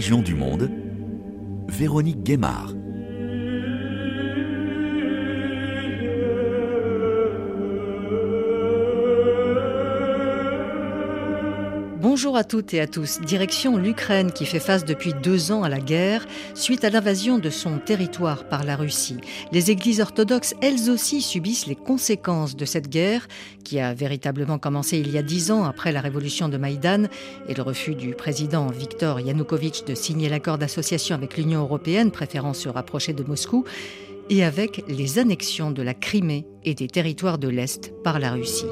Religion du monde, Véronique Guémard. Bonjour à toutes et à tous. Direction l'Ukraine qui fait face depuis deux ans à la guerre suite à l'invasion de son territoire par la Russie. Les églises orthodoxes, elles aussi, subissent les conséquences de cette guerre qui a véritablement commencé il y a dix ans après la révolution de Maïdan et le refus du président Viktor Yanukovych de signer l'accord d'association avec l'Union européenne, préférant se rapprocher de Moscou, et avec les annexions de la Crimée et des territoires de l'Est par la Russie.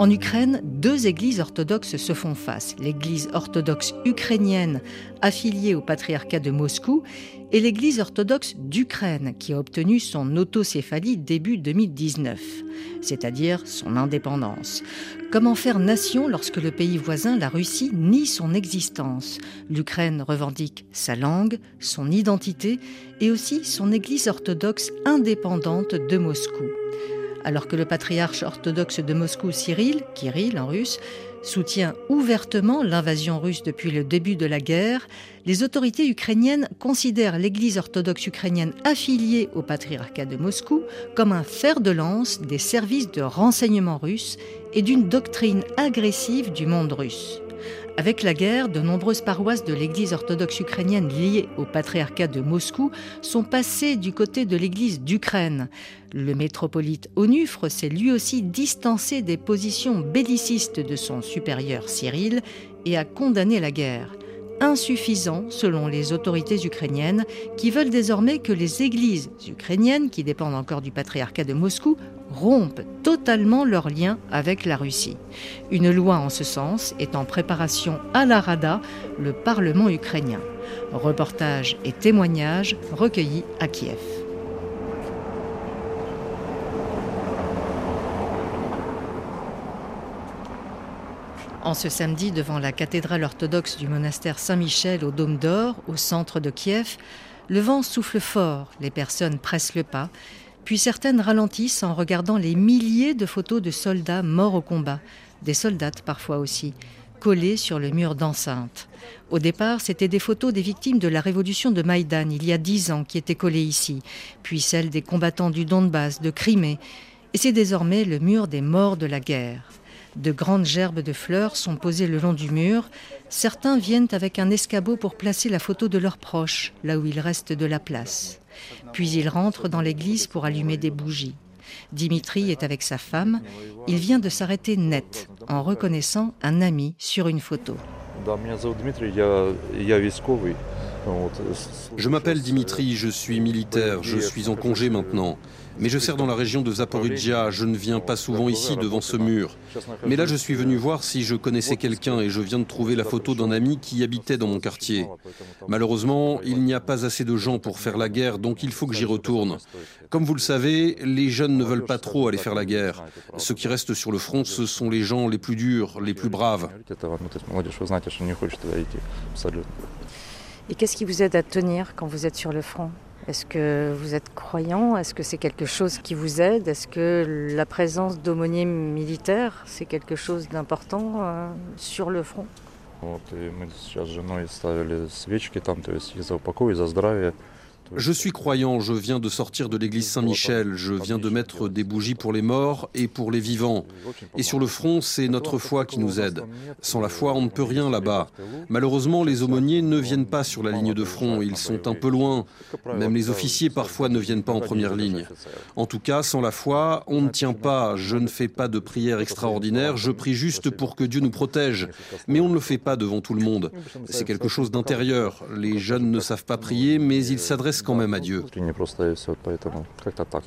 En Ukraine, deux églises orthodoxes se font face. L'église orthodoxe ukrainienne affiliée au patriarcat de Moscou et l'église orthodoxe d'Ukraine qui a obtenu son autocéphalie début 2019, c'est-à-dire son indépendance. Comment faire nation lorsque le pays voisin, la Russie, nie son existence? L'Ukraine revendique sa langue, son identité et aussi son église orthodoxe indépendante de Moscou alors que le patriarche orthodoxe de Moscou, Cyril, Kirill en russe, soutient ouvertement l'invasion russe depuis le début de la guerre, les autorités ukrainiennes considèrent l'Église orthodoxe ukrainienne affiliée au patriarcat de Moscou comme un fer de lance des services de renseignement russes et d'une doctrine agressive du monde russe. Avec la guerre, de nombreuses paroisses de l'Église orthodoxe ukrainienne liées au patriarcat de Moscou sont passées du côté de l'Église d'Ukraine. Le métropolite Onufre s'est lui aussi distancé des positions bellicistes de son supérieur Cyril et a condamné la guerre insuffisant selon les autorités ukrainiennes qui veulent désormais que les églises ukrainiennes, qui dépendent encore du patriarcat de Moscou, rompent totalement leurs liens avec la Russie. Une loi en ce sens est en préparation à la Rada, le Parlement ukrainien. Reportage et témoignages recueillis à Kiev. En ce samedi, devant la cathédrale orthodoxe du monastère Saint-Michel au Dôme d'Or, au centre de Kiev, le vent souffle fort, les personnes pressent le pas, puis certaines ralentissent en regardant les milliers de photos de soldats morts au combat, des soldates parfois aussi, collées sur le mur d'enceinte. Au départ, c'était des photos des victimes de la révolution de Maïdan il y a dix ans qui étaient collées ici, puis celles des combattants du Donbass, de Crimée, et c'est désormais le mur des morts de la guerre. De grandes gerbes de fleurs sont posées le long du mur. Certains viennent avec un escabeau pour placer la photo de leurs proches, là où il reste de la place. Puis ils rentrent dans l'église pour allumer des bougies. Dimitri est avec sa femme. Il vient de s'arrêter net en reconnaissant un ami sur une photo. Je m'appelle Dimitri, je suis militaire, je suis en congé maintenant. Mais je sers dans la région de Zaporizhia, je ne viens pas souvent ici devant ce mur. Mais là, je suis venu voir si je connaissais quelqu'un et je viens de trouver la photo d'un ami qui habitait dans mon quartier. Malheureusement, il n'y a pas assez de gens pour faire la guerre, donc il faut que j'y retourne. Comme vous le savez, les jeunes ne veulent pas trop aller faire la guerre. Ceux qui restent sur le front, ce sont les gens les plus durs, les plus braves. Et qu'est-ce qui vous aide à tenir quand vous êtes sur le front? Est-ce que vous êtes croyant? Est-ce que c'est quelque chose qui vous aide? Est-ce que la présence d'aumôniers militaires, c'est quelque chose d'important euh, sur le front? Je suis croyant, je viens de sortir de l'église Saint-Michel, je viens de mettre des bougies pour les morts et pour les vivants. Et sur le front, c'est notre foi qui nous aide. Sans la foi, on ne peut rien là-bas. Malheureusement, les aumôniers ne viennent pas sur la ligne de front, ils sont un peu loin. Même les officiers parfois ne viennent pas en première ligne. En tout cas, sans la foi, on ne tient pas. Je ne fais pas de prière extraordinaire, je prie juste pour que Dieu nous protège. Mais on ne le fait pas devant tout le monde. C'est quelque chose d'intérieur. Les jeunes ne savent pas prier, mais ils s'adressent близко да, même à Dieu. Внутренне просто и все, поэтому как-то так.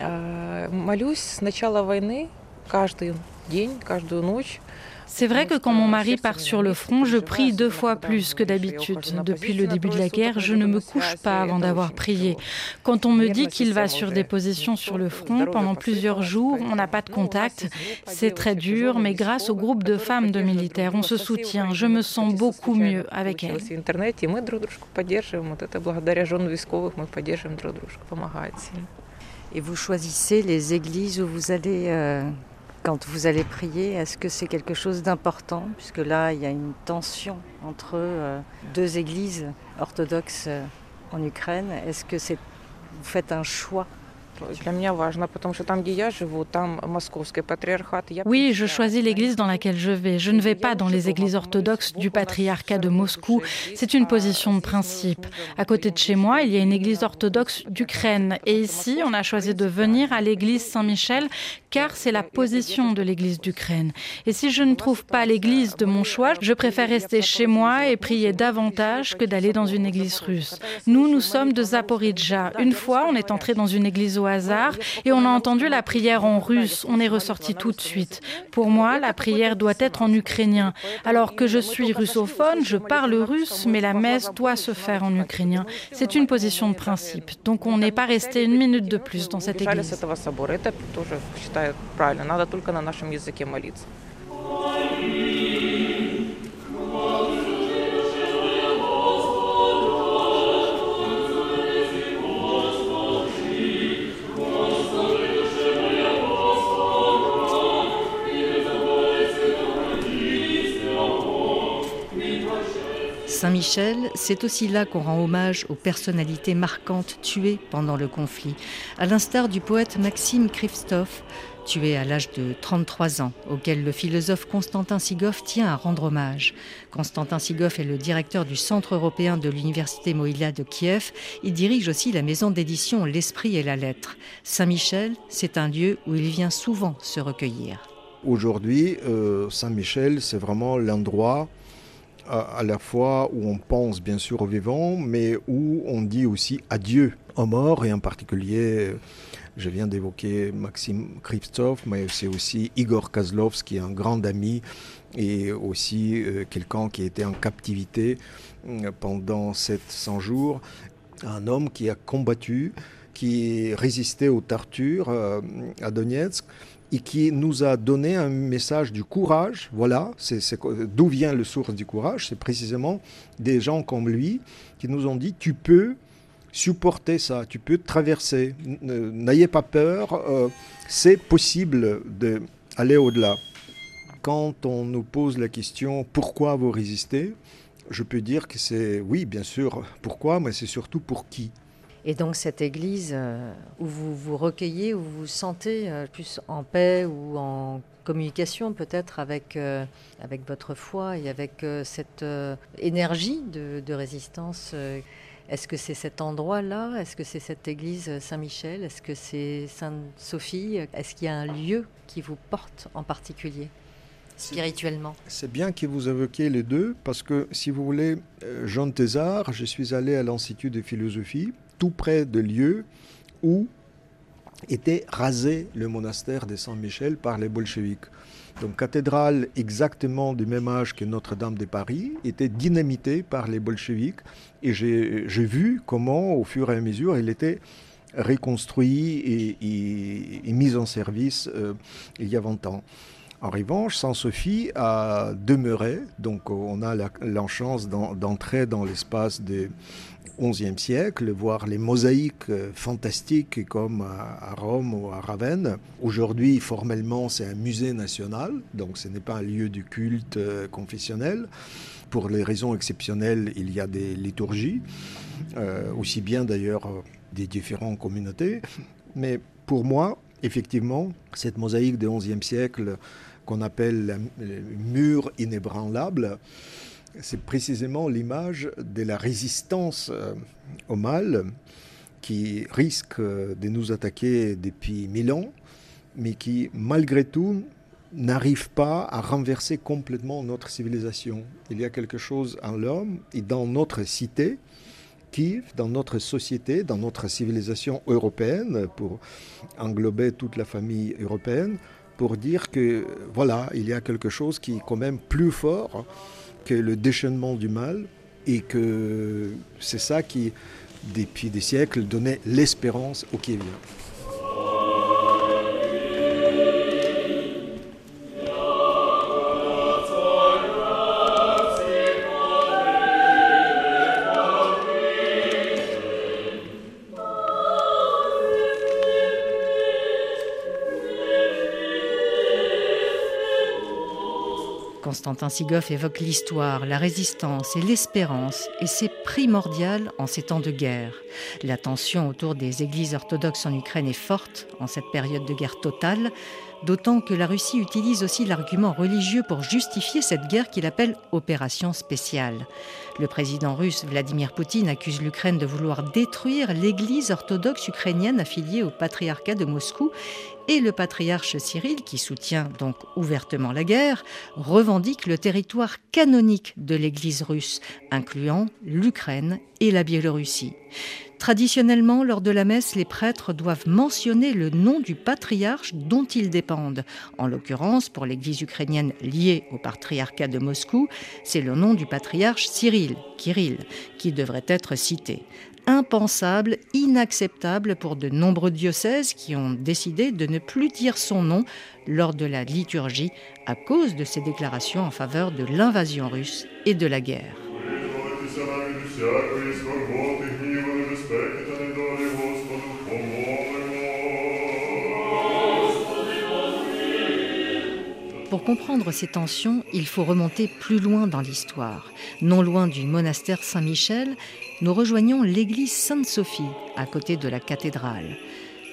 А, молюсь с начала войны каждый день, каждую ночь. C'est vrai que quand mon mari part sur le front, je prie deux fois plus que d'habitude. Depuis le début de la guerre, je ne me couche pas avant d'avoir prié. Quand on me dit qu'il va sur des positions sur le front pendant plusieurs jours, on n'a pas de contact. C'est très dur, mais grâce au groupe de femmes de militaires, on se soutient. Je me sens beaucoup mieux avec elles. Et vous choisissez les églises où vous allez euh, quand vous allez prier. Est-ce que c'est quelque chose d'important Puisque là, il y a une tension entre euh, deux églises orthodoxes euh, en Ukraine? Est-ce que c'est vous faites un choix oui, je choisis l'église dans laquelle je vais. Je ne vais pas dans les églises orthodoxes du patriarcat de Moscou. C'est une position de principe. À côté de chez moi, il y a une église orthodoxe d'Ukraine. Et ici, on a choisi de venir à l'église Saint-Michel car c'est la position de l'église d'Ukraine. Et si je ne trouve pas l'église de mon choix, je préfère rester chez moi et prier davantage que d'aller dans une église russe. Nous, nous sommes de Zaporizhia. Une fois, on est entré dans une église au hasard et on a entendu la prière en russe. On est ressorti tout de suite. Pour moi, la prière doit être en ukrainien. Alors que je suis russophone, je parle russe, mais la messe doit se faire en ukrainien. C'est une position de principe. Donc on n'est pas resté une minute de plus dans cette église. Saint-Michel, c'est aussi là qu'on rend hommage aux personnalités marquantes tuées pendant le conflit, à l'instar du poète Maxime Krivstov, tué à l'âge de 33 ans, auquel le philosophe Constantin Sigov tient à rendre hommage. Constantin Sigov est le directeur du Centre européen de l'Université Moïla de Kiev. Il dirige aussi la maison d'édition L'Esprit et la Lettre. Saint-Michel, c'est un lieu où il vient souvent se recueillir. Aujourd'hui, euh, Saint-Michel, c'est vraiment l'endroit à, la fois où on pense bien sûr aux vivants, mais où on dit aussi adieu aux morts, et en particulier, je viens d'évoquer Maxime Krivtsov, mais c'est aussi Igor Kozlovski, un grand ami, et aussi euh, quelqu'un qui était en captivité euh, pendant 700 jours, un homme qui a combattu, qui résistait aux tortures euh, à Donetsk et qui nous a donné un message du courage. Voilà, d'où vient le source du courage? C'est précisément des gens comme lui qui nous ont dit tu peux supporter ça, tu peux traverser, n'ayez pas peur, euh, c'est possible d'aller au-delà. Quand on nous pose la question pourquoi vous résistez, je peux dire que c'est oui, bien sûr, pourquoi, mais c'est surtout pour qui? Et donc cette église euh, où vous vous recueillez, où vous vous sentez euh, plus en paix ou en communication peut-être avec, euh, avec votre foi et avec cette énergie de, de résistance. Est-ce que c'est cet endroit-là? Est-ce que c'est cette église Saint-Michel? Est-ce que c'est Sainte-Sophie? Est-ce qu'il y a un lieu qui vous porte en particulier spirituellement? C'est bien que vous évoquiez les deux, parce que si vous voulez, Jean Thésard, je suis allé à l'Institut de philosophie tout près de lieu où était rasé le monastère de Saint-Michel par les bolcheviks. Donc cathédrale exactement du même âge que Notre-Dame de Paris était dynamitée par les bolcheviks et j'ai vu comment au fur et à mesure il était reconstruit et, mis en service euh, il y a 20 ans. En revanche, Saint-Sophie a demeuré, donc on a la, la chance d'entrer dans l'espace des 11e siècle, voir les mosaïques euh, fantastiques comme à Rome ou à Ravenne. Aujourd'hui, formellement, c'est un musée national, donc ce n'est pas un lieu du culte euh, confessionnel. Pour les raisons exceptionnelles, il y a des liturgies, euh, aussi bien d'ailleurs des différentes communautés. Mais pour moi, effectivement, cette mosaïque du 11e siècle qu'on appelle le mur inébranlable, c'est précisément l'image de la résistance euh, au mal qui risque de nous attaquer depuis mille ans, mais qui, malgré tout, n'arrive pas à renverser complètement notre civilisation. Il y a quelque chose en l'homme et dans notre cité, qui, dans notre société, dans notre civilisation européenne, pour englober toute la famille européenne, pour dire que voilà, il y a quelque chose qui est quand même plus fort que le déchaînement du mal et que c'est ça qui, depuis des siècles, donnait l'espérance au Kieviens. Constantin Sigov évoque l'histoire, la résistance et l'espérance, et c'est primordial en ces temps de guerre. La tension autour des églises orthodoxes en Ukraine est forte en cette période de guerre totale, d'autant que la Russie utilise aussi l'argument religieux pour justifier cette guerre qu'il appelle opération spéciale. Le président russe Vladimir Poutine accuse l'Ukraine de vouloir détruire l'église orthodoxe ukrainienne affiliée au patriarcat de Moscou et le patriarche Cyril, qui soutient donc ouvertement la guerre, revendique le territoire canonique de l'Église russe, incluant l'Ukraine et la Biélorussie. Traditionnellement, lors de la messe, les prêtres doivent mentionner le nom du patriarche dont ils dépendent. En l'occurrence, pour l'Église ukrainienne liée au patriarcat de Moscou, c'est le nom du patriarche Cyril, Kirill, qui devrait être cité. Impensable, inacceptable pour de nombreux diocèses qui ont décidé de ne plus dire son nom lors de la liturgie à cause de ses déclarations en faveur de l'invasion russe et de la guerre. Pour comprendre ces tensions, il faut remonter plus loin dans l'histoire. Non loin du monastère Saint-Michel, nous rejoignons l'église Sainte-Sophie, à côté de la cathédrale.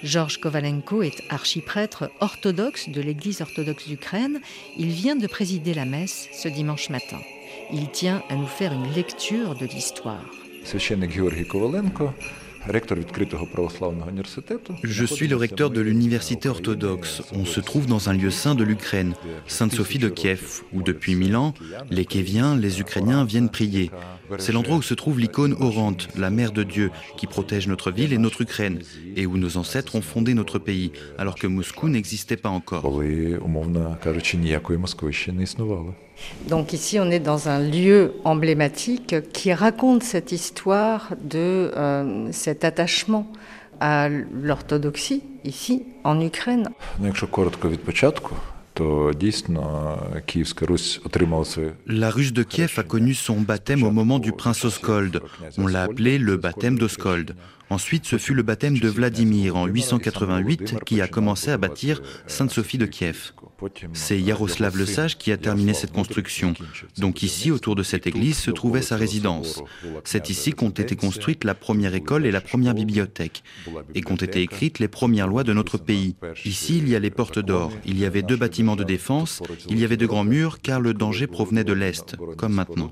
Georges Kovalenko est archiprêtre orthodoxe de l'église orthodoxe d'Ukraine. Il vient de présider la messe ce dimanche matin. Il tient à nous faire une lecture de l'histoire. Je suis le recteur de l'université orthodoxe. On se trouve dans un lieu saint de l'Ukraine, Sainte-Sophie de Kiev, où depuis mille ans, les Kéviens, les Ukrainiens viennent prier. C'est l'endroit où se trouve l'icône orante, la mère de Dieu, qui protège notre ville et notre Ukraine, et où nos ancêtres ont fondé notre pays, alors que Moscou n'existait pas encore. Donc ici, on est dans un lieu emblématique qui raconte cette histoire de euh, cet attachement à l'orthodoxie ici en Ukraine. La Russe de Kiev a connu son baptême au moment du prince Oskold. On l'a appelé le baptême d'Oskold. Ensuite, ce fut le baptême de Vladimir en 888 qui a commencé à bâtir Sainte-Sophie de Kiev. C'est Yaroslav le Sage qui a terminé cette construction. Donc ici, autour de cette église, se trouvait sa résidence. C'est ici qu'ont été construites la première école et la première bibliothèque, et qu'ont été écrites les premières lois de notre pays. Ici, il y a les portes d'or, il y avait deux bâtiments de défense, il y avait de grands murs, car le danger provenait de l'Est, comme maintenant.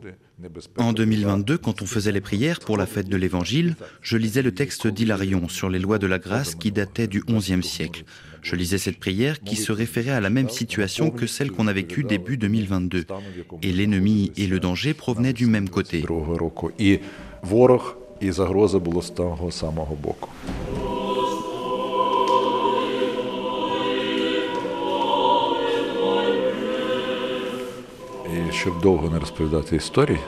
En 2022, quand on faisait les prières pour la fête de l'Évangile, je lisais le texte d'Hilarion sur les lois de la grâce qui datait du XIe siècle. Je lisais cette prière qui se référait à la même situation que celle qu'on a vécue début 2022. Et l'ennemi et le danger provenaient du même côté. щоб довго не розповідати історії,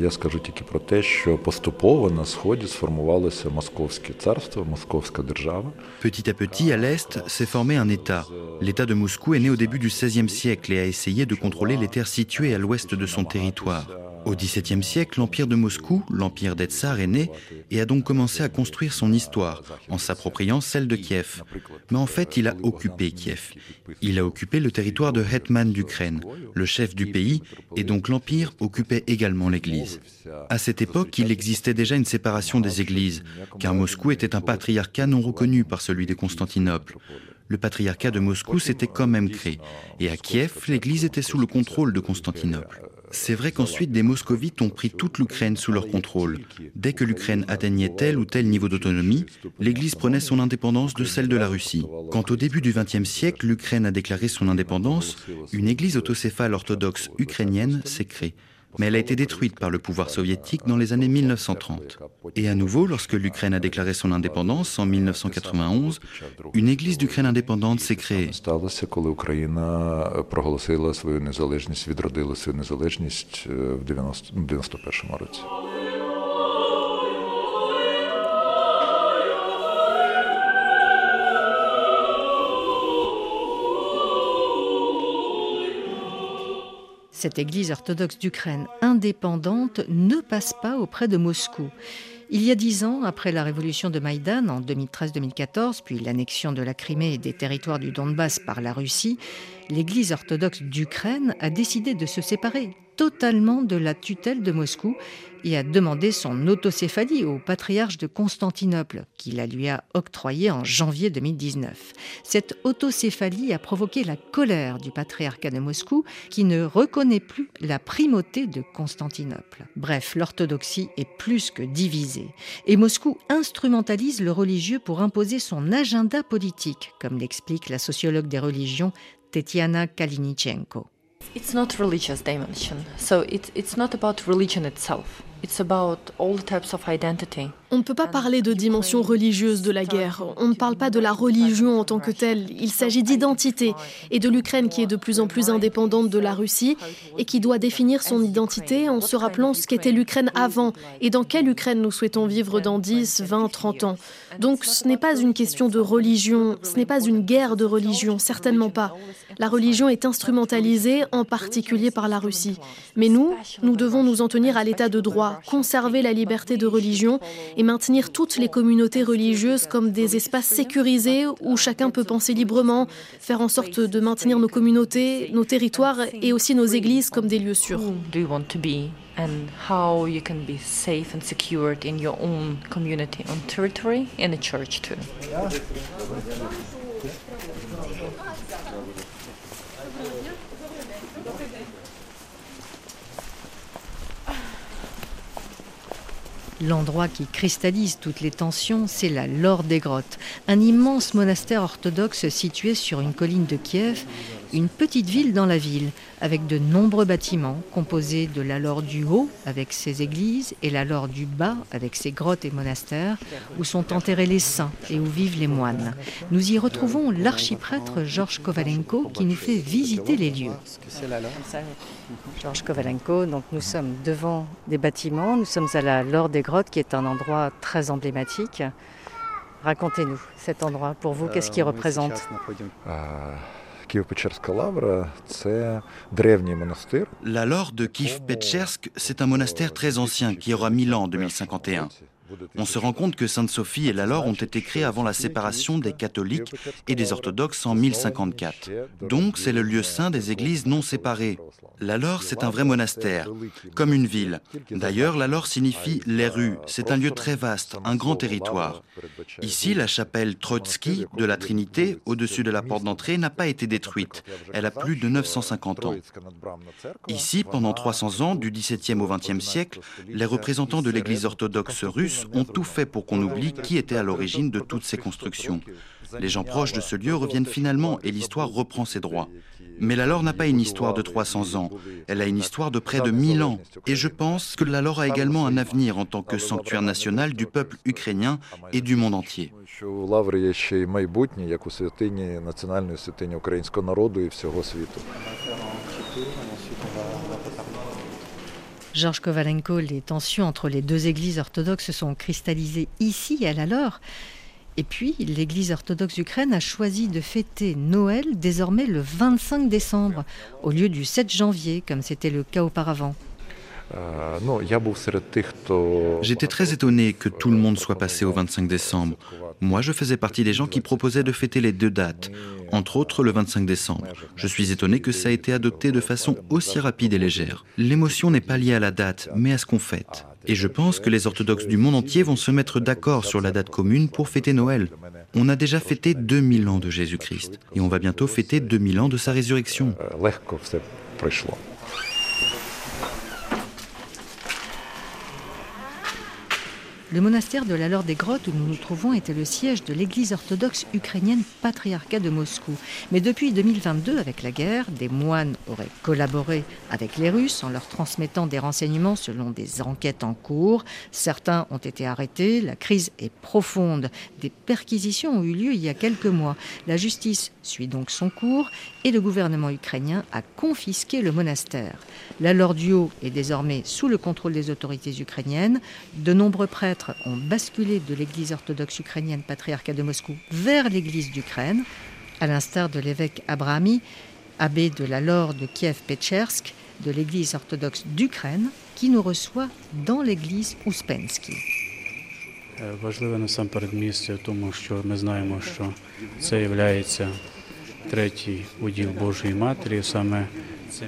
я скажу тільки про те, що поступово на сході сформувалося московське царство, московська держава. Petit à petit, à l'est, s'est formé un État. L'État de Moscou est né au début du XVIe siècle et a essayé de contrôler les terres situées à l'ouest de son territoire. Au XVIIe siècle, l'empire de Moscou, l'empire des est né et a donc commencé à construire son histoire en s'appropriant celle de Kiev. Mais en fait, il a occupé Kiev. Il a occupé le territoire de Hetman d'Ukraine, le chef du pays, et donc l'empire occupait également l'Église. À cette époque, il existait déjà une séparation des églises, car Moscou était un patriarcat non reconnu par celui de Constantinople le patriarcat de Moscou s'était quand même créé, et à Kiev, l'Église était sous le contrôle de Constantinople. C'est vrai qu'ensuite des moscovites ont pris toute l'Ukraine sous leur contrôle. Dès que l'Ukraine atteignait tel ou tel niveau d'autonomie, l'Église prenait son indépendance de celle de la Russie. Quand au début du XXe siècle, l'Ukraine a déclaré son indépendance, une Église autocéphale orthodoxe ukrainienne s'est créée mais elle a été détruite par le pouvoir soviétique dans les années 1930. Et à nouveau, lorsque l'Ukraine a déclaré son indépendance en 1991, une église d'Ukraine indépendante s'est créée. Cette église orthodoxe d'Ukraine indépendante ne passe pas auprès de Moscou. Il y a dix ans, après la révolution de Maïdan en 2013-2014, puis l'annexion de la Crimée et des territoires du Donbass par la Russie, l'Église orthodoxe d'Ukraine a décidé de se séparer totalement de la tutelle de Moscou et a demandé son autocéphalie au patriarche de Constantinople, qui la lui a octroyée en janvier 2019. Cette autocéphalie a provoqué la colère du patriarcat de Moscou, qui ne reconnaît plus la primauté de Constantinople. Bref, l'orthodoxie est plus que divisée. Et Moscou instrumentalise le religieux pour imposer son agenda politique, comme l'explique la sociologue des religions Tetiana Kalinichenko. It's not religious dimension, so it, it's not about religion itself. It's about all types of identity. On ne peut pas parler de dimension religieuse de la guerre. On ne parle pas de la religion en tant que telle. Il s'agit d'identité et de l'Ukraine qui est de plus en plus indépendante de la Russie et qui doit définir son identité en se rappelant ce qu'était l'Ukraine avant et dans quelle Ukraine nous souhaitons vivre dans 10, 20, 30 ans. Donc ce n'est pas une question de religion, ce n'est pas une guerre de religion, certainement pas. La religion est instrumentalisée, en particulier par la Russie. Mais nous, nous devons nous en tenir à l'état de droit, conserver la liberté de religion et maintenir toutes les communautés religieuses comme des espaces sécurisés où chacun peut penser librement, faire en sorte de maintenir nos communautés, nos territoires et aussi nos églises comme des lieux sûrs. L'endroit qui cristallise toutes les tensions, c'est la Laure des Grottes, un immense monastère orthodoxe situé sur une colline de Kiev, une petite ville dans la ville, avec de nombreux bâtiments composés de la Laure du haut, avec ses églises, et la Laure du bas, avec ses grottes et monastères, où sont enterrés les saints et où vivent les moines. Nous y retrouvons l'archiprêtre Georges Kovalenko qui nous fait visiter les lieux. Georges Kovalenko, donc nous sommes devant des bâtiments, nous sommes à la Laure des Grottes, qui est un endroit très emblématique. Racontez-nous cet endroit. Pour vous, qu'est-ce qu'il représente? La Laure de Kiev-Pechersk, c'est un monastère très ancien qui aura 1000 ans en 2051. On se rend compte que Sainte-Sophie et la Laure ont été créés avant la séparation des catholiques et des orthodoxes en 1054. Donc c'est le lieu saint des églises non séparées. La Laure, c'est un vrai monastère, comme une ville. D'ailleurs, la Laure signifie les rues. C'est un lieu très vaste, un grand territoire. Ici, la chapelle Trotsky de la Trinité, au-dessus de la porte d'entrée, n'a pas été détruite. Elle a plus de 950 ans. Ici, pendant 300 ans, du XVIIe au XXe siècle, les représentants de l'Église orthodoxe russe ont tout fait pour qu'on oublie qui était à l'origine de toutes ces constructions. Les gens proches de ce lieu reviennent finalement et l'histoire reprend ses droits. Mais la Laure n'a pas une histoire de 300 ans, elle a une histoire de près de 1000 ans. Et je pense que la Laure a également un avenir en tant que sanctuaire national du peuple ukrainien et du monde entier. Georges Kovalenko, les tensions entre les deux églises orthodoxes se sont cristallisées ici à la Laure. Et puis, l'Église orthodoxe d'Ukraine a choisi de fêter Noël désormais le 25 décembre, au lieu du 7 janvier, comme c'était le cas auparavant. J'étais très étonné que tout le monde soit passé au 25 décembre. Moi, je faisais partie des gens qui proposaient de fêter les deux dates, entre autres le 25 décembre. Je suis étonné que ça ait été adopté de façon aussi rapide et légère. L'émotion n'est pas liée à la date, mais à ce qu'on fête. Et je pense que les orthodoxes du monde entier vont se mettre d'accord sur la date commune pour fêter Noël. On a déjà fêté 2000 ans de Jésus-Christ, et on va bientôt fêter 2000 ans de sa résurrection. Le monastère de la Laure des Grottes où nous nous trouvons était le siège de l'église orthodoxe ukrainienne patriarcat de Moscou. Mais depuis 2022, avec la guerre, des moines auraient collaboré avec les Russes en leur transmettant des renseignements selon des enquêtes en cours. Certains ont été arrêtés. La crise est profonde. Des perquisitions ont eu lieu il y a quelques mois. La justice suit donc son cours et le gouvernement ukrainien a confisqué le monastère. La du Haut est désormais sous le contrôle des autorités ukrainiennes. De nombreux prêtres ont basculé de l'église orthodoxe ukrainienne patriarcat de Moscou vers l'église d'Ukraine, à l'instar de l'évêque Abrahami, abbé de la Laure de Kiev-Pechersk, de l'église orthodoxe d'Ukraine, qui nous reçoit dans l'église Ouspensky. Важливе насамперед місце, тому що ми знаємо, що це є третій уділ Божої Матері, саме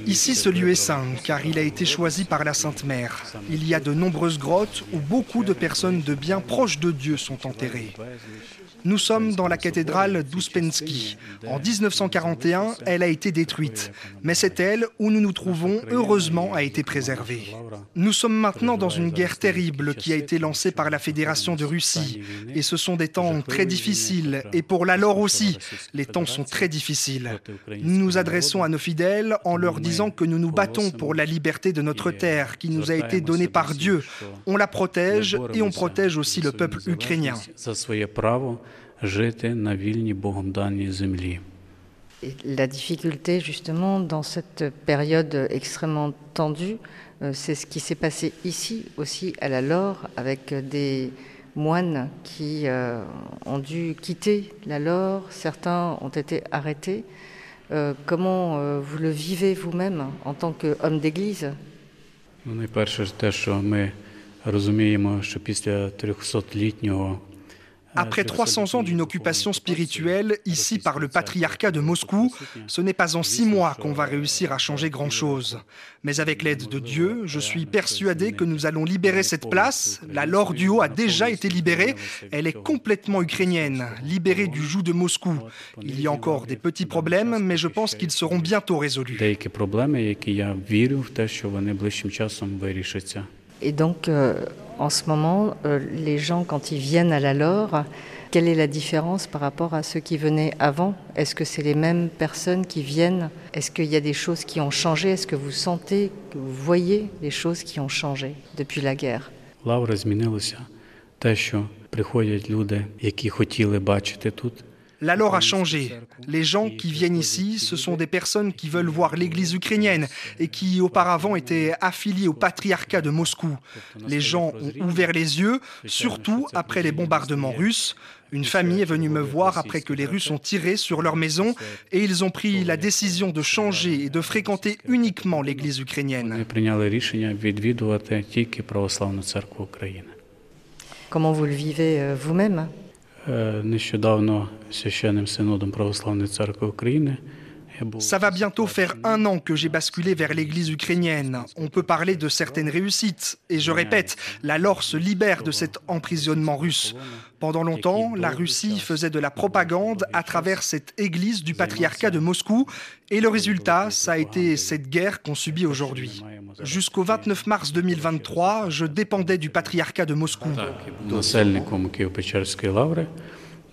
Ici, ce lieu est saint car il a été choisi par la Sainte Mère. Il y a de nombreuses grottes où beaucoup de personnes de bien proches de Dieu sont enterrées. Nous sommes dans la cathédrale d'Ouspensky. En 1941, elle a été détruite, mais c'est elle où nous nous trouvons, heureusement, a été préservée. Nous sommes maintenant dans une guerre terrible qui a été lancée par la Fédération de Russie, et ce sont des temps très difficiles, et pour la Lore aussi, les temps sont très difficiles. Nous nous adressons à nos fidèles en leur disant que nous nous battons pour la liberté de notre terre qui nous a été donnée par Dieu. On la protège et on protège aussi le peuple ukrainien. Et la difficulté justement dans cette période extrêmement tendue, euh, c'est ce qui s'est passé ici aussi à la Laure avec des moines qui euh, ont dû quitter la Laure, certains ont été arrêtés. Euh, comment euh, vous le vivez vous-même en tant qu'homme d'église Ну, найперше ж те, що ми розуміємо, що після 300-літнього après 300 ans d'une occupation spirituelle, ici par le patriarcat de Moscou, ce n'est pas en six mois qu'on va réussir à changer grand-chose. Mais avec l'aide de Dieu, je suis persuadé que nous allons libérer cette place. La Laure du Haut a déjà été libérée. Elle est complètement ukrainienne, libérée du joug de Moscou. Il y a encore des petits problèmes, mais je pense qu'ils seront bientôt résolus. деякі проблеми, які я вірю в те, що вони ближчим часом вирішаться. Et donc, euh, en ce moment, euh, les gens, quand ils viennent à la Laure, quelle est la différence par rapport à ceux qui venaient avant Est-ce que c'est les mêmes personnes qui viennent Est-ce qu'il y a des choses qui ont changé Est-ce que vous sentez, que vous voyez les choses qui ont changé depuis la guerre Лаври змінилися. Те, що приходять люди, які хотіли бачити тут, la lore a changé. Les gens qui viennent ici, ce sont des personnes qui veulent voir l'Église ukrainienne et qui auparavant étaient affiliées au patriarcat de Moscou. Les gens ont ouvert les yeux, surtout après les bombardements russes. Une famille est venue me voir après que les Russes ont tiré sur leur maison et ils ont pris la décision de changer et de fréquenter uniquement l'Église ukrainienne. Comment vous le vivez euh, vous-même? Нещодавно священним синодом Православної церкви України Ça va bientôt faire un an que j'ai basculé vers l'Église ukrainienne. On peut parler de certaines réussites. Et je répète, la Laure se libère de cet emprisonnement russe. Pendant longtemps, la Russie faisait de la propagande à travers cette Église du patriarcat de Moscou. Et le résultat, ça a été cette guerre qu'on subit aujourd'hui. Jusqu'au 29 mars 2023, je dépendais du patriarcat de Moscou. був насельником Києво-Печерської лаври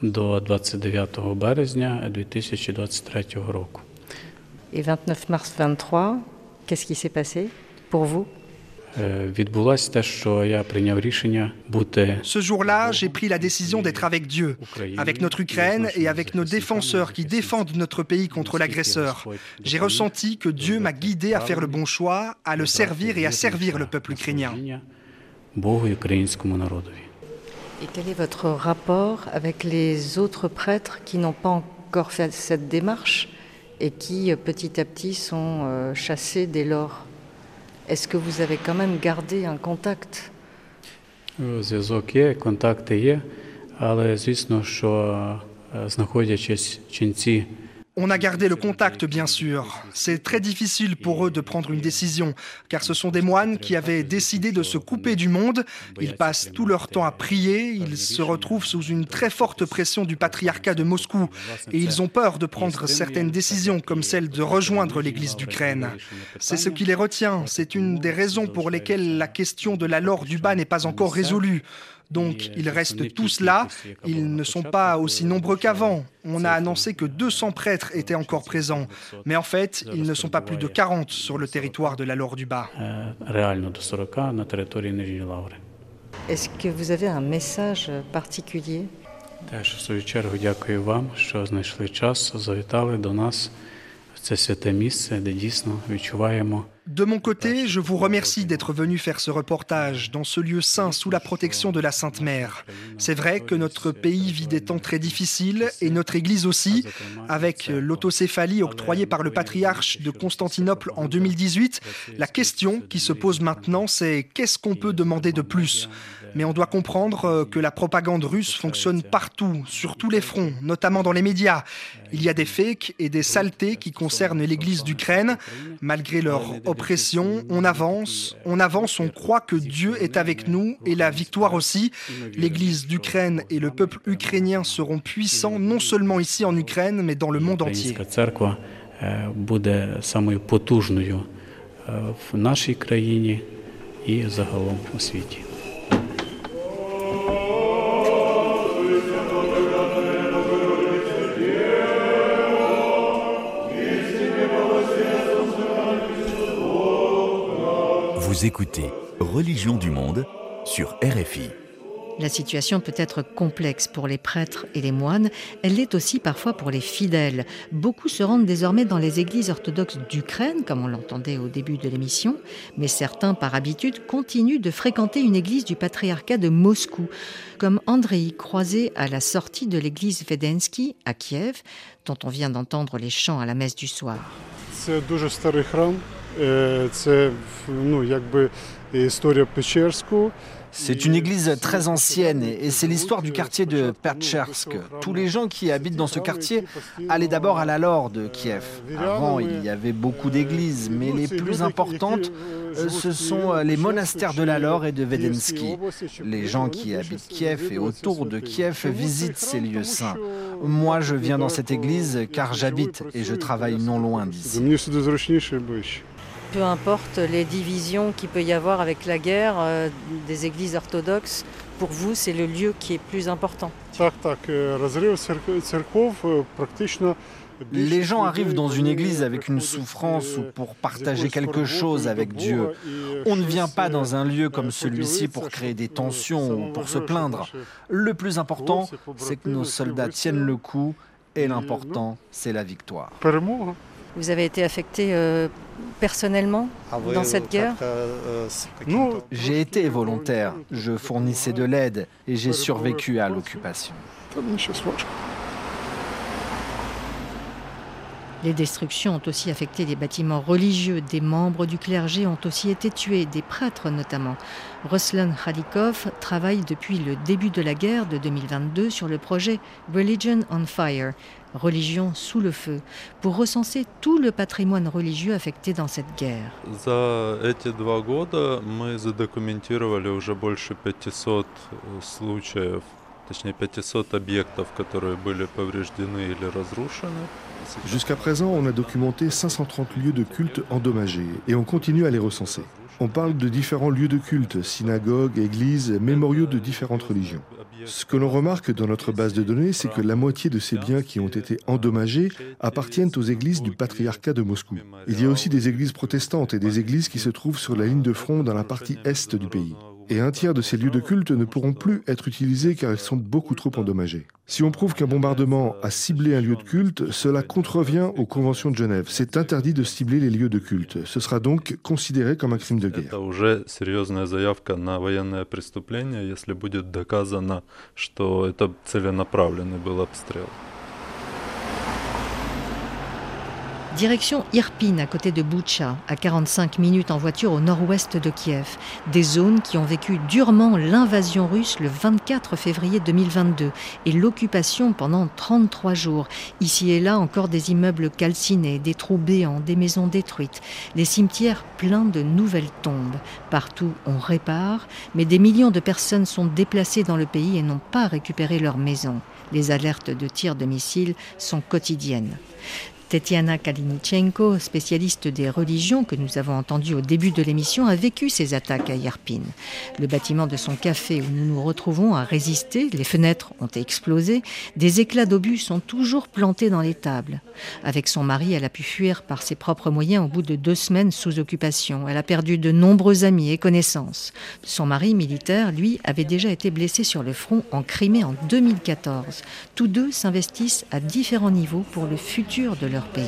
до 29 березня 2023 року. et 29 mars 23, qu'est-ce qui s'est passé pour vous? Ce jour-là, j'ai pris la décision d'être avec Dieu, avec notre Ukraine et avec nos défenseurs qui défendent notre pays contre l'agresseur. J'ai ressenti que Dieu m'a guidé à faire le bon choix, à le servir et à servir le peuple ukrainien. Et quel est votre rapport avec les autres prêtres qui n'ont pas encore fait cette démarche? et qui euh, petit à petit sont euh, chassés dès lors Est-ce que vous avez quand même gardé un contact Е, Зв'язок є, контакти є, але звісно, що е, знаходячись в ченці on a gardé le contact, bien sûr. C'est très difficile pour eux de prendre une décision, car ce sont des moines qui avaient décidé de se couper du monde. Ils passent tout leur temps à prier, ils se retrouvent sous une très forte pression du patriarcat de Moscou, et ils ont peur de prendre certaines décisions, comme celle de rejoindre l'Église d'Ukraine. C'est ce qui les retient, c'est une des raisons pour lesquelles la question de la Laure du bas n'est pas encore résolue. Donc ils restent tous là, ils ne sont pas aussi nombreux qu'avant. On a annoncé que 200 prêtres étaient encore présents, mais en fait, ils ne sont pas plus de 40 sur le territoire de la Laure du Bas. е, реально до 40 на території Нижньої Лаври. Est-ce que vous avez un message particulier Теж в свою чергу дякую вам, що знайшли час, завітали до нас в це святе місце, де дійсно відчуваємо De mon côté, je vous remercie d'être venu faire ce reportage dans ce lieu saint sous la protection de la Sainte Mère. C'est vrai que notre pays vit des temps très difficiles et notre Église aussi, avec l'autocéphalie octroyée par le patriarche de Constantinople en 2018. La question qui se pose maintenant, c'est qu'est-ce qu'on peut demander de plus? Mais on doit comprendre euh, que la propagande russe fonctionne partout, sur tous les fronts, notamment dans les médias. Il y a des fakes et des saletés qui concernent l'Église d'Ukraine. Malgré leur oppression, on avance, on avance, on croit que Dieu est avec nous et la victoire aussi. L'Église d'Ukraine et le peuple ukrainien seront puissants non seulement ici en Ukraine, mais dans le monde entier. Vous écoutez Religion du monde sur RFI. La situation peut être complexe pour les prêtres et les moines, elle l'est aussi parfois pour les fidèles. Beaucoup se rendent désormais dans les églises orthodoxes d'Ukraine, comme on l'entendait au début de l'émission, mais certains, par habitude, continuent de fréquenter une église du patriarcat de Moscou, comme Andrei croisé à la sortie de l'église Vedensky à Kiev, dont on vient d'entendre les chants à la messe du soir. C'est une église très ancienne et c'est l'histoire du quartier de Perchersk. Tous les gens qui habitent dans ce quartier allaient d'abord à la Laure de Kiev. Avant, il y avait beaucoup d'églises, mais les plus importantes, ce sont euh, les monastères de la Laure et de Vedensky. Les gens qui habitent Kiev et autour de Kiev visitent ces lieux saints. Moi, je viens dans cette église car j'habite et je travaille non loin d'ici peu importe les divisions qu'il peut y avoir avec la guerre euh, des églises orthodoxes, pour vous, c'est le lieu qui est plus important. Les gens arrivent dans une église avec une souffrance ou pour partager quelque chose avec Dieu. On ne vient pas dans un lieu comme celui-ci pour créer des tensions ou pour se plaindre. Le plus important, c'est que nos soldats tiennent le coup et l'important, c'est la victoire. Vous avez été affecté euh, personnellement ah dans cette guerre euh, J'ai été volontaire. Je fournissais de l'aide et j'ai survécu à l'occupation. Les destructions ont aussi affecté les bâtiments religieux. Des membres du clergé ont aussi été tués, des prêtres notamment. Ruslan Khalikov travaille depuis le début de la guerre de 2022 sur le projet Religion on Fire, Religion sous le feu, pour recenser tout le patrimoine religieux affecté dans cette guerre. Jusqu'à présent, on a documenté 530 lieux de culte endommagés et on continue à les recenser. On parle de différents lieux de culte, synagogues, églises, mémoriaux de différentes religions. Ce que l'on remarque dans notre base de données, c'est que la moitié de ces biens qui ont été endommagés appartiennent aux églises du patriarcat de Moscou. Il y a aussi des églises protestantes et des églises qui se trouvent sur la ligne de front dans la partie est du pays et un tiers de ces lieux de culte ne pourront plus être utilisés car ils sont beaucoup trop endommagés. Si on prouve qu'un bombardement a ciblé un lieu de culte, cela contrevient aux conventions de Genève. C'est interdit de cibler les lieux de culte. Ce sera donc considéré comme un crime de guerre. Direction Irpin, à côté de Boucha, à 45 minutes en voiture au nord-ouest de Kiev. Des zones qui ont vécu durement l'invasion russe le 24 février 2022 et l'occupation pendant 33 jours. Ici et là, encore des immeubles calcinés, des trous béants, des maisons détruites, les cimetières pleins de nouvelles tombes. Partout, on répare, mais des millions de personnes sont déplacées dans le pays et n'ont pas récupéré leurs maisons. Les alertes de tirs de missiles sont quotidiennes. Tetiana Kalinichenko, spécialiste des religions que nous avons entendu au début de l'émission, a vécu ces attaques à Yerpin. Le bâtiment de son café où nous nous retrouvons a résisté, les fenêtres ont explosé, des éclats d'obus sont toujours plantés dans les tables. Avec son mari, elle a pu fuir par ses propres moyens au bout de deux semaines sous occupation. Elle a perdu de nombreux amis et connaissances. Son mari militaire, lui, avait déjà été blessé sur le front en Crimée en 2014. Tous deux s'investissent à différents niveaux pour le futur de leur pays.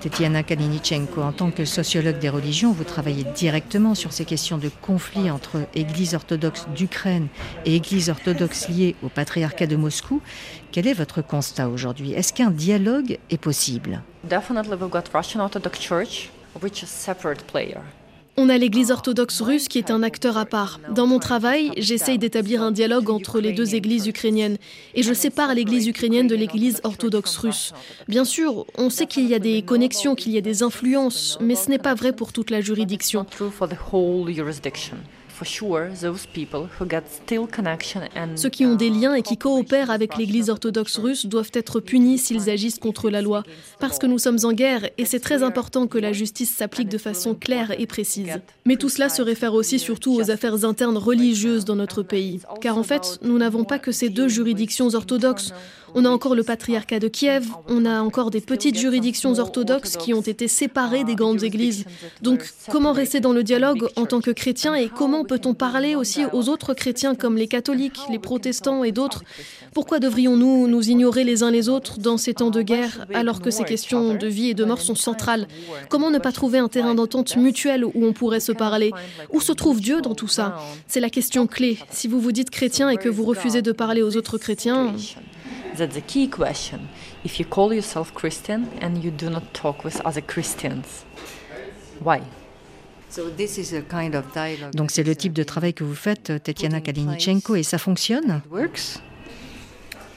Tetiana Kalinichenko, en tant que sociologue des religions, vous travaillez directement sur ces questions de conflit entre Église orthodoxe d'Ukraine et Église orthodoxe liée au patriarcat de Moscou. Quel est votre constat aujourd'hui? Est-ce qu'un dialogue est possible? Definitely we've got Russian Orthodox Church, which is separate player. On a l'Église orthodoxe russe qui est un acteur à part. Dans mon travail, j'essaye d'établir un dialogue entre les deux églises ukrainiennes et je sépare l'Église ukrainienne de l'Église orthodoxe russe. Bien sûr, on sait qu'il y a des connexions, qu'il y a des influences, mais ce n'est pas vrai pour toute la juridiction. Ceux qui ont des liens et qui coopèrent avec l'Église orthodoxe russe doivent être punis s'ils agissent contre la loi, parce que nous sommes en guerre et c'est très important que la justice s'applique de façon claire et précise. Mais tout cela se réfère aussi surtout aux affaires internes religieuses dans notre pays, car en fait, nous n'avons pas que ces deux juridictions orthodoxes. On a encore le patriarcat de Kiev, on a encore des petites juridictions orthodoxes qui ont été séparées des grandes églises. Donc comment rester dans le dialogue en tant que chrétien et comment peut-on parler aussi aux autres chrétiens comme les catholiques, les protestants et d'autres? Pourquoi devrions-nous nous ignorer les uns les autres dans ces temps de guerre alors que ces questions de vie et de mort sont centrales? Comment ne pas trouver un terrain d'entente mutuel où on pourrait se parler? Où se trouve Dieu dans tout ça? C'est la question clé. Si vous vous dites chrétien et que vous refusez de parler aux autres chrétiens, That's the key question. If you call yourself Christian and you do not talk with other Christians, why? Donc c'est le type de travail que vous faites, euh, Tetiana Kalinichenko, et ça fonctionne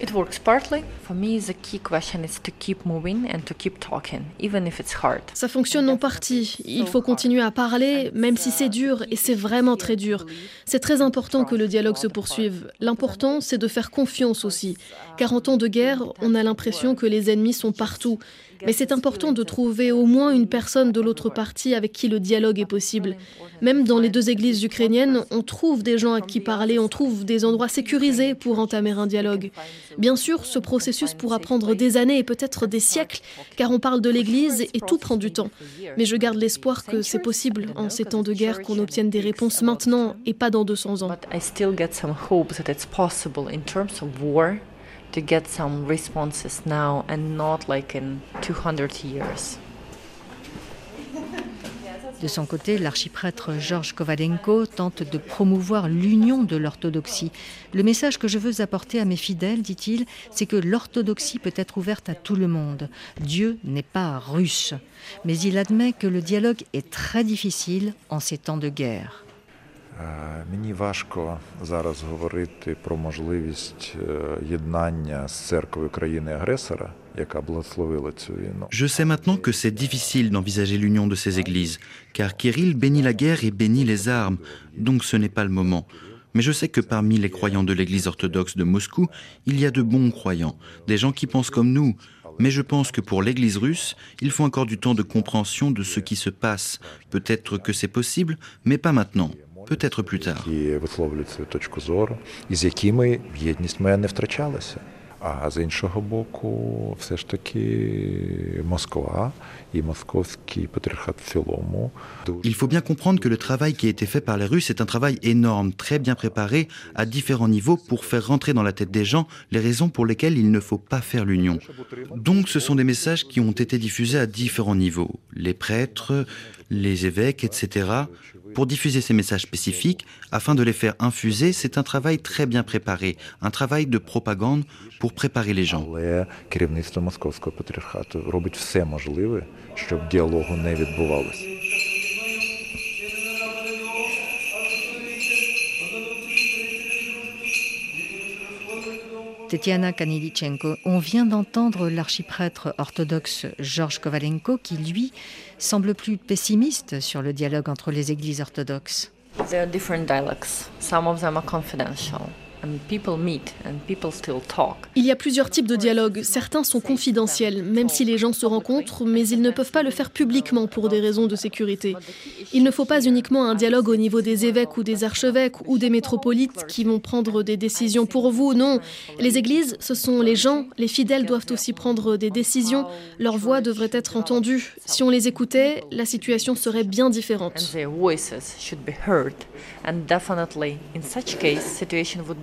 It works partly. For me, the key question is to keep moving and to keep talking, even if it's hard. Ça fonctionne en partie. Il faut continuer à parler, même si c'est dur, et c'est vraiment très dur. C'est très important que le dialogue se poursuive. L'important, c'est de faire confiance aussi. Car en temps de guerre, on a l'impression que les ennemis sont partout. Mais c'est important de trouver au moins une personne de l'autre partie avec qui le dialogue est possible. Même dans les deux églises ukrainiennes, on trouve des gens à qui parler, on trouve des endroits sécurisés pour entamer un dialogue. Bien sûr, ce processus pourra prendre des années et peut-être des siècles, car on parle de l'Église et tout prend du temps. Mais je garde l'espoir que c'est possible, en ces temps de guerre, qu'on obtienne des réponses maintenant et pas dans 200 ans. To get some responses now and not like in 200 years. De son côté, l'archiprêtre Georges Kovalenko tente de promouvoir l'union de l'orthodoxie. Le message que je veux apporter à mes fidèles, dit-il, c'est que l'orthodoxie peut être ouverte à tout le monde. Dieu n'est pas russe. Mais il admet que le dialogue est très difficile en ces temps de guerre. Мені важко зараз говорити про можливість єднання з церквою країни-агресора, яка благословила цю війну. Je sais maintenant que c'est difficile d'envisager l'union de ces églises, car Kirill bénit la guerre et bénit les armes, donc ce n'est pas le moment. Mais je sais que parmi les croyants de l'Église orthodoxe de Moscou, il y a de bons croyants, des gens qui pensent comme nous. Mais je pense que pour l'Église russe, il faut encore du temps de compréhension de ce qui se passe. Peut-être que c'est possible, mais pas maintenant peut-être plus tard. А з іншого боку, все ж таки Москва і московський патріархат в цілому. Il faut bien comprendre que le travail qui a été fait par les Russes est un travail énorme, très bien préparé à différents niveaux pour faire rentrer dans la tête des gens les raisons pour lesquelles il ne faut pas faire l'union. Donc ce sont des messages qui ont été diffusés à différents niveaux. Les prêtres, les évêques, etc. Pour diffuser ces messages spécifiques, afin de les faire infuser, c'est un travail très bien préparé, un travail de propagande pour préparer les gens. Tetiana Kanilichenko, on vient d'entendre l'archiprêtre orthodoxe Georges Kovalenko qui, lui, semble plus pessimiste sur le dialogue entre les églises orthodoxes. There are different dialects. Some of them are confidential. Il y a plusieurs types de dialogues. Certains sont confidentiels, même si les gens se rencontrent, mais ils ne peuvent pas le faire publiquement pour des raisons de sécurité. Il ne faut pas uniquement un dialogue au niveau des évêques ou des archevêques ou des métropolites qui vont prendre des décisions pour vous. Non, les églises, ce sont les gens. Les fidèles doivent aussi prendre des décisions. Leur voix devrait être entendue. Si on les écoutait, la situation serait bien différente.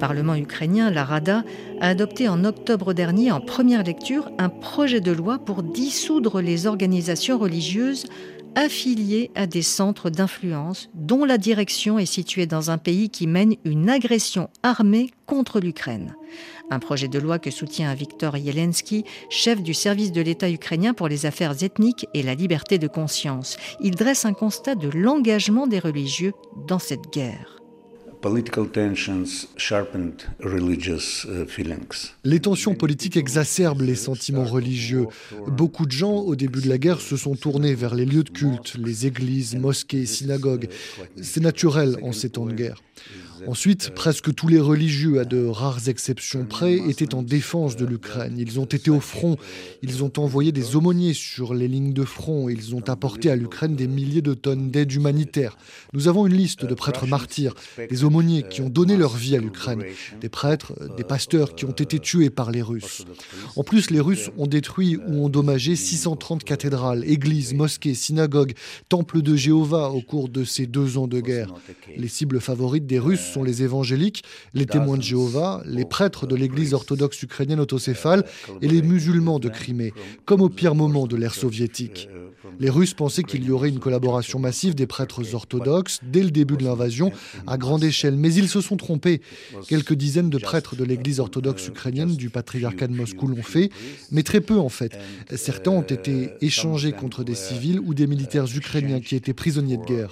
Parlement ukrainien, la Rada, a adopté en octobre dernier, en première lecture, un projet de loi pour dissoudre les organisations religieuses affiliées à des centres d'influence dont la direction est située dans un pays qui mène une agression armée contre l'Ukraine. Un projet de loi que soutient Viktor Yelensky, chef du service de l'État ukrainien pour les affaires ethniques et la liberté de conscience. Il dresse un constat de l'engagement des religieux dans cette guerre. Les tensions politiques exacerbent les sentiments religieux. Beaucoup de gens, au début de la guerre, se sont tournés vers les lieux de culte, les églises, mosquées, synagogues. C'est naturel en ces temps de guerre. Ensuite, presque tous les religieux, à de rares exceptions près, étaient en défense de l'Ukraine. Ils ont été au front, ils ont envoyé des aumôniers sur les lignes de front, ils ont apporté à l'Ukraine des milliers de tonnes d'aide humanitaire. Nous avons une liste de prêtres martyrs, des aumôniers qui ont donné leur vie à l'Ukraine, des prêtres, des pasteurs qui ont été tués par les Russes. En plus, les Russes ont détruit ou endommagé 630 cathédrales, églises, mosquées, synagogues, temples de Jéhovah au cours de ces deux ans de guerre. Les cibles favorites des Russes sont les évangéliques, les témoins de Jéhovah, les prêtres de l'église orthodoxe ukrainienne autocéphale et les musulmans de Crimée, comme au pire moment de l'ère soviétique. Les Russes pensaient qu'il y aurait une collaboration massive des prêtres orthodoxes dès le début de l'invasion à grande échelle, mais ils se sont trompés. Quelques dizaines de prêtres de l'église orthodoxe ukrainienne du patriarcat de Moscou l'ont fait, mais très peu en fait. Certains ont été échangés contre des civils ou des militaires ukrainiens qui étaient prisonniers de guerre.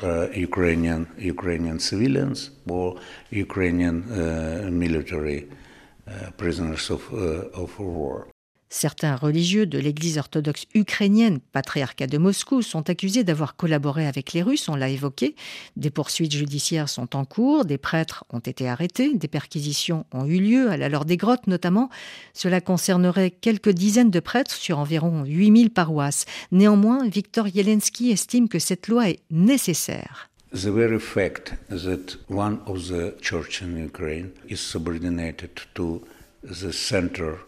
Certains religieux de l'Église orthodoxe ukrainienne, patriarcat de Moscou, sont accusés d'avoir collaboré avec les Russes, on l'a évoqué. Des poursuites judiciaires sont en cours, des prêtres ont été arrêtés, des perquisitions ont eu lieu, à la Lore des Grottes notamment. Cela concernerait quelques dizaines de prêtres sur environ 8000 paroisses. Néanmoins, Viktor Yelensky estime que cette loi est nécessaire. The very fact that one of the church in Ukraine is subordinated to the center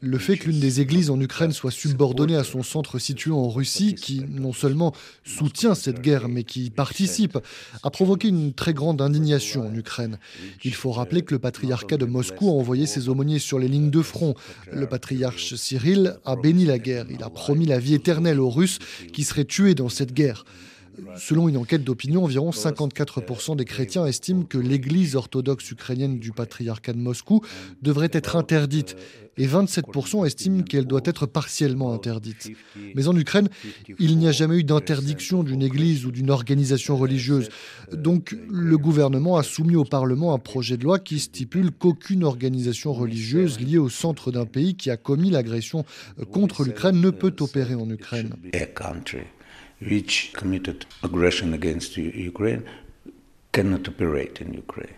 le fait que l'une des églises en Ukraine soit subordonnée à son centre situé en Russie, qui non seulement soutient cette guerre, mais qui participe, a provoqué une très grande indignation en Ukraine. Il faut rappeler que le patriarcat de Moscou a envoyé ses aumôniers sur les lignes de front. Le patriarche Cyril a béni la guerre. Il a promis la vie éternelle aux Russes qui seraient tués dans cette guerre. Selon une enquête d'opinion, environ 54% des chrétiens estiment que l'Église orthodoxe ukrainienne du patriarcat de Moscou devrait être interdite. Et 27% estiment qu'elle doit être partiellement interdite. Mais en Ukraine, il n'y a jamais eu d'interdiction d'une église ou d'une organisation religieuse. Donc le gouvernement a soumis au Parlement un projet de loi qui stipule qu'aucune organisation religieuse liée au centre d'un pays qui a commis l'agression contre l'Ukraine ne peut opérer en Ukraine which committed aggression against Ukraine cannot operate in Ukraine.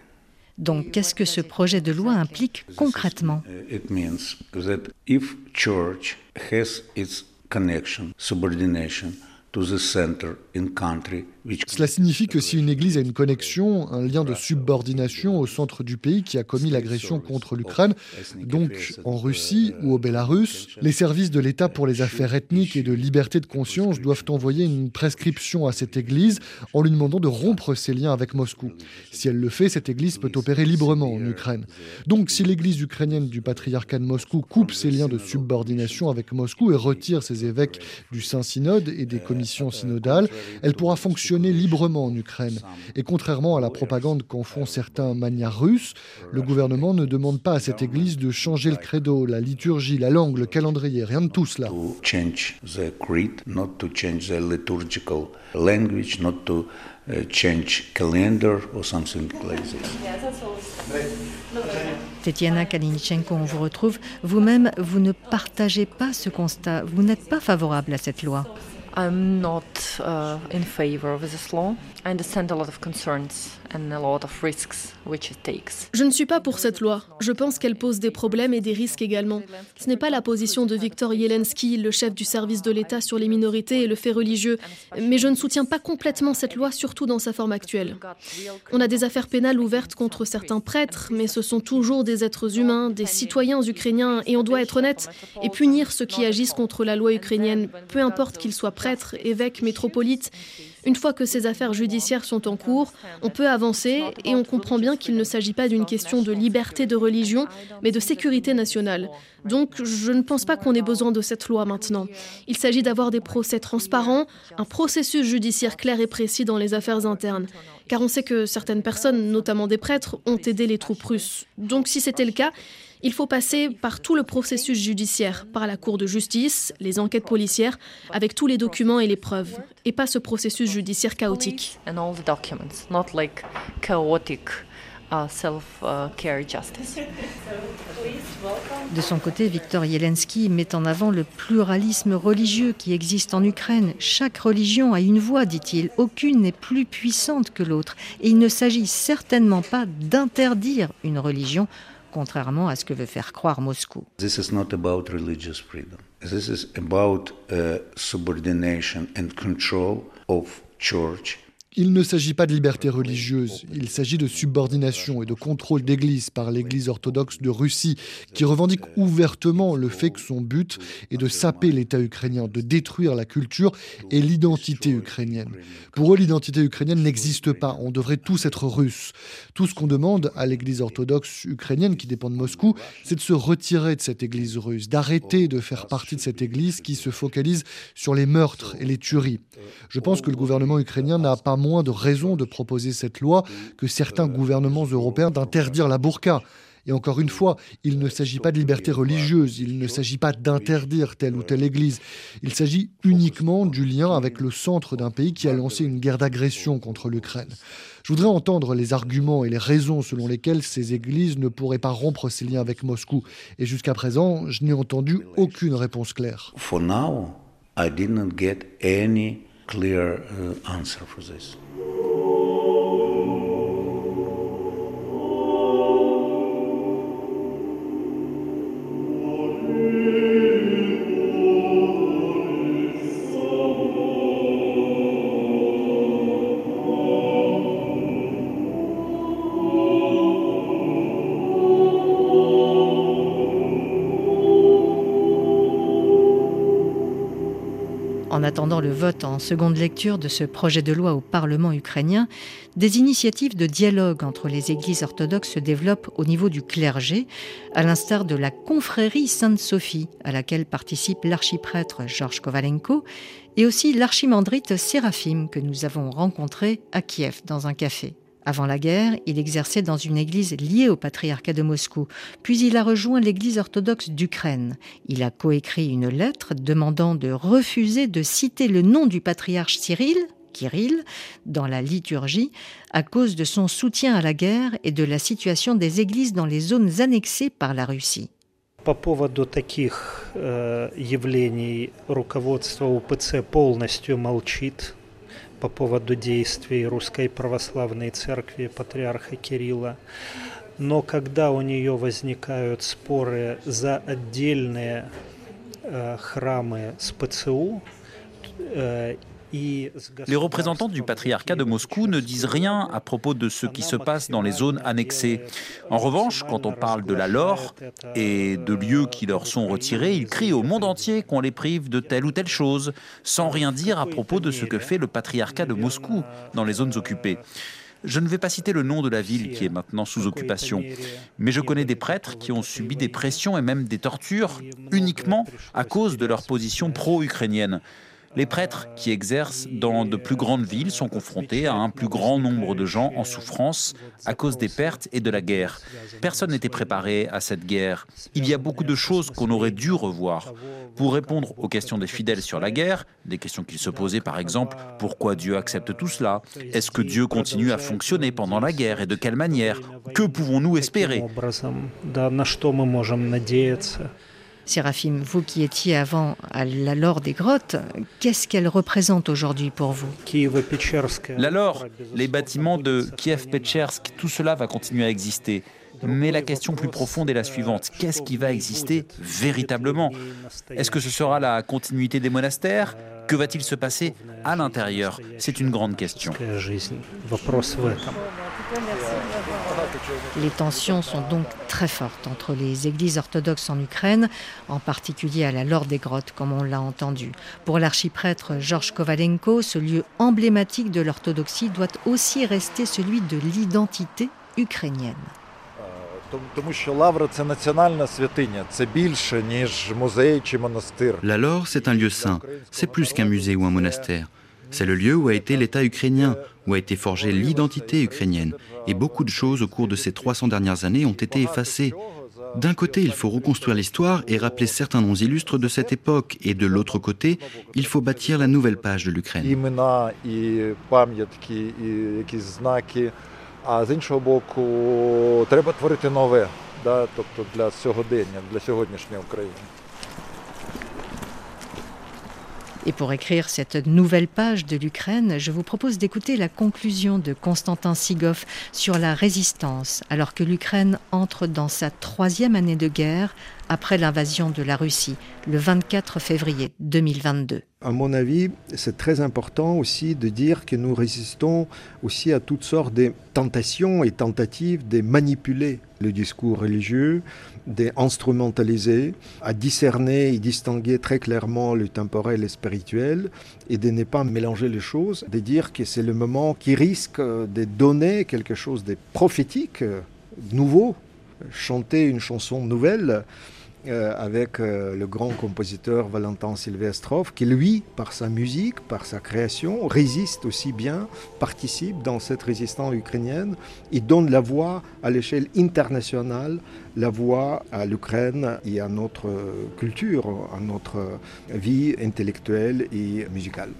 Donc, qu'est-ce que ce projet de loi implique concrètement? It means that if church has its connection, subordination cela signifie que si une Église a une connexion, un lien de subordination au centre du pays qui a commis l'agression contre l'Ukraine, donc en Russie ou au Bélarus, les services de l'État pour les affaires ethniques et de liberté de conscience doivent envoyer une prescription à cette Église en lui demandant de rompre ses liens avec Moscou. Si elle le fait, cette Église peut opérer librement en Ukraine. Donc si l'Église ukrainienne du patriarcat de Moscou coupe ses liens de subordination avec Moscou et retire ses évêques du Saint-Synode et des communautés synodale, elle pourra fonctionner librement en Ukraine. Et contrairement à la propagande qu'en font certains manières russes, le gouvernement ne demande pas à cette église de changer le credo, la liturgie, la langue, le calendrier, rien de tout cela. Tetiana Kalinichenko, on vous retrouve. Vous-même, vous ne partagez pas ce constat. Vous n'êtes pas favorable à cette loi. I'm not uh, in favor of this law. I understand a lot of concerns Je ne suis pas pour cette loi. Je pense qu'elle pose des problèmes et des risques également. Ce n'est pas la position de Viktor Yelensky, le chef du service de l'État sur les minorités et le fait religieux. Mais je ne soutiens pas complètement cette loi, surtout dans sa forme actuelle. On a des affaires pénales ouvertes contre certains prêtres, mais ce sont toujours des êtres humains, des citoyens ukrainiens, et on doit être honnête et punir ceux qui agissent contre la loi ukrainienne, peu importe qu'ils soient prêtres, évêques, métropolites. Une fois que ces affaires judiciaires sont en cours, on peut avancer et on comprend bien qu'il ne s'agit pas d'une question de liberté de religion, mais de sécurité nationale. Donc je ne pense pas qu'on ait besoin de cette loi maintenant. Il s'agit d'avoir des procès transparents, un processus judiciaire clair et précis dans les affaires internes. Car on sait que certaines personnes, notamment des prêtres, ont aidé les troupes russes. Donc si c'était le cas, il faut passer par tout le processus judiciaire, par la Cour de justice, les enquêtes policières, avec tous les documents et les preuves, et pas ce processus judiciaire chaotique. De son côté, Viktor Yelensky met en avant le pluralisme religieux qui existe en Ukraine. Chaque religion a une voix, dit-il. Aucune n'est plus puissante que l'autre. Et il ne s'agit certainement pas d'interdire une religion, contrairement à ce que veut faire croire Moscou. This is not about religious freedom. This is about uh, subordination and control of church il ne s'agit pas de liberté religieuse, il s'agit de subordination et de contrôle d'Église par l'Église orthodoxe de Russie, qui revendique ouvertement le fait que son but est de saper l'État ukrainien, de détruire la culture et l'identité ukrainienne. Pour eux, l'identité ukrainienne n'existe pas, on devrait tous être russes. Tout ce qu'on demande à l'Église orthodoxe ukrainienne, qui dépend de Moscou, c'est de se retirer de cette Église russe, d'arrêter de faire partie de cette Église qui se focalise sur les meurtres et les tueries. Je pense que le gouvernement ukrainien n'a pas moins de raisons de proposer cette loi que certains gouvernements européens d'interdire la burqa. Et encore une fois, il ne s'agit pas de liberté religieuse, il ne s'agit pas d'interdire telle ou telle église, il s'agit uniquement du lien avec le centre d'un pays qui a lancé une guerre d'agression contre l'Ukraine. Je voudrais entendre les arguments et les raisons selon lesquelles ces églises ne pourraient pas rompre ces liens avec Moscou. Et jusqu'à présent, je n'ai entendu aucune réponse claire. For now, I didn't get any clear uh, answer for this. En attendant le vote en seconde lecture de ce projet de loi au Parlement ukrainien, des initiatives de dialogue entre les églises orthodoxes se développent au niveau du clergé, à l'instar de la confrérie Sainte-Sophie, à laquelle participe l'archiprêtre Georges Kovalenko, et aussi l'archimandrite Séraphim que nous avons rencontré à Kiev dans un café. Avant la guerre, il exerçait dans une église liée au patriarcat de Moscou, puis il a rejoint l'église orthodoxe d'Ukraine. Il a coécrit une lettre demandant de refuser de citer le nom du patriarche Cyril, Kirill, dans la liturgie, à cause de son soutien à la guerre et de la situation des églises dans les zones annexées par la Russie. По поводу таких э, явлений руководство УПЦ полностью молчит По поводу действий Русской Православной Церкви патриарха Кирилла. Но когда у нее возникают споры за отдельные э, храмы с ПЦУ, э, Les représentants du patriarcat de Moscou ne disent rien à propos de ce qui se passe dans les zones annexées. En revanche, quand on parle de la lore et de lieux qui leur sont retirés, ils crient au monde entier qu'on les prive de telle ou telle chose, sans rien dire à propos de ce que fait le patriarcat de Moscou dans les zones occupées. Je ne vais pas citer le nom de la ville qui est maintenant sous occupation, mais je connais des prêtres qui ont subi des pressions et même des tortures uniquement à cause de leur position pro-ukrainienne. Les prêtres qui exercent dans de plus grandes villes sont confrontés à un plus grand nombre de gens en souffrance à cause des pertes et de la guerre. Personne n'était préparé à cette guerre. Il y a beaucoup de choses qu'on aurait dû revoir. Pour répondre aux questions des fidèles sur la guerre, des questions qu'ils se posaient par exemple, pourquoi Dieu accepte tout cela? Est-ce que Dieu continue à fonctionner pendant la guerre et de quelle manière? Que pouvons-nous espérer? Séraphim, vous qui étiez avant à la Lore des grottes, qu'est-ce qu'elle représente aujourd'hui pour vous La Lore, les bâtiments de Kiev-Pechersk, tout cela va continuer à exister. Mais la question plus profonde est la suivante. Qu'est-ce qui va exister véritablement Est-ce que ce sera la continuité des monastères Que va-t-il se passer à l'intérieur C'est une grande question. Les tensions sont donc très fortes entre les églises orthodoxes en Ukraine, en particulier à la Lorde des Grottes, comme on l'a entendu. Pour l'archiprêtre Georges Kovalenko, ce lieu emblématique de l'orthodoxie doit aussi rester celui de l'identité ukrainienne. La Laure, c'est un lieu saint. C'est plus qu'un musée ou un monastère. C'est le lieu où a été l'État ukrainien, où a été forgée l'identité ukrainienne. Et beaucoup de choses au cours de ces 300 dernières années ont été effacées. D'un côté, il faut reconstruire l'histoire et rappeler certains noms illustres de cette époque, et de l'autre côté, il faut bâtir la nouvelle page de l'Ukraine. Et pour écrire cette nouvelle page de l'Ukraine, je vous propose d'écouter la conclusion de Konstantin Sigov sur la résistance, alors que l'Ukraine entre dans sa troisième année de guerre après l'invasion de la Russie, le 24 février 2022. À mon avis, c'est très important aussi de dire que nous résistons aussi à toutes sortes de tentations et tentatives de manipuler le discours religieux, d'instrumentaliser, à discerner et distinguer très clairement le temporel et le spirituel, et de ne pas mélanger les choses, de dire que c'est le moment qui risque de donner quelque chose de prophétique, nouveau, chanter une chanson nouvelle euh, avec euh, le grand compositeur Valentin Sylvestrov, qui lui, par sa musique, par sa création, résiste aussi bien, participe dans cette résistance ukrainienne et donne la voix à l'échelle internationale, la voix à l'Ukraine et à notre culture, à notre vie intellectuelle et musicale.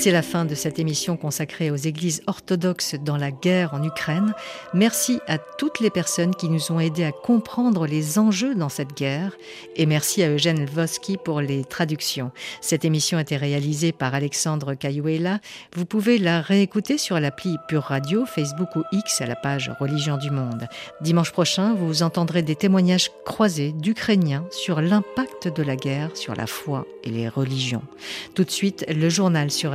C'est la fin de cette émission consacrée aux églises orthodoxes dans la guerre en Ukraine. Merci à toutes les personnes qui nous ont aidés à comprendre les enjeux dans cette guerre et merci à Eugène Lvosky pour les traductions. Cette émission a été réalisée par Alexandre Cayuela. Vous pouvez la réécouter sur l'appli Pure Radio, Facebook ou X à la page Religion du Monde. Dimanche prochain, vous entendrez des témoignages croisés d'Ukrainiens sur l'impact de la guerre sur la foi et les religions. Tout de suite, le journal sur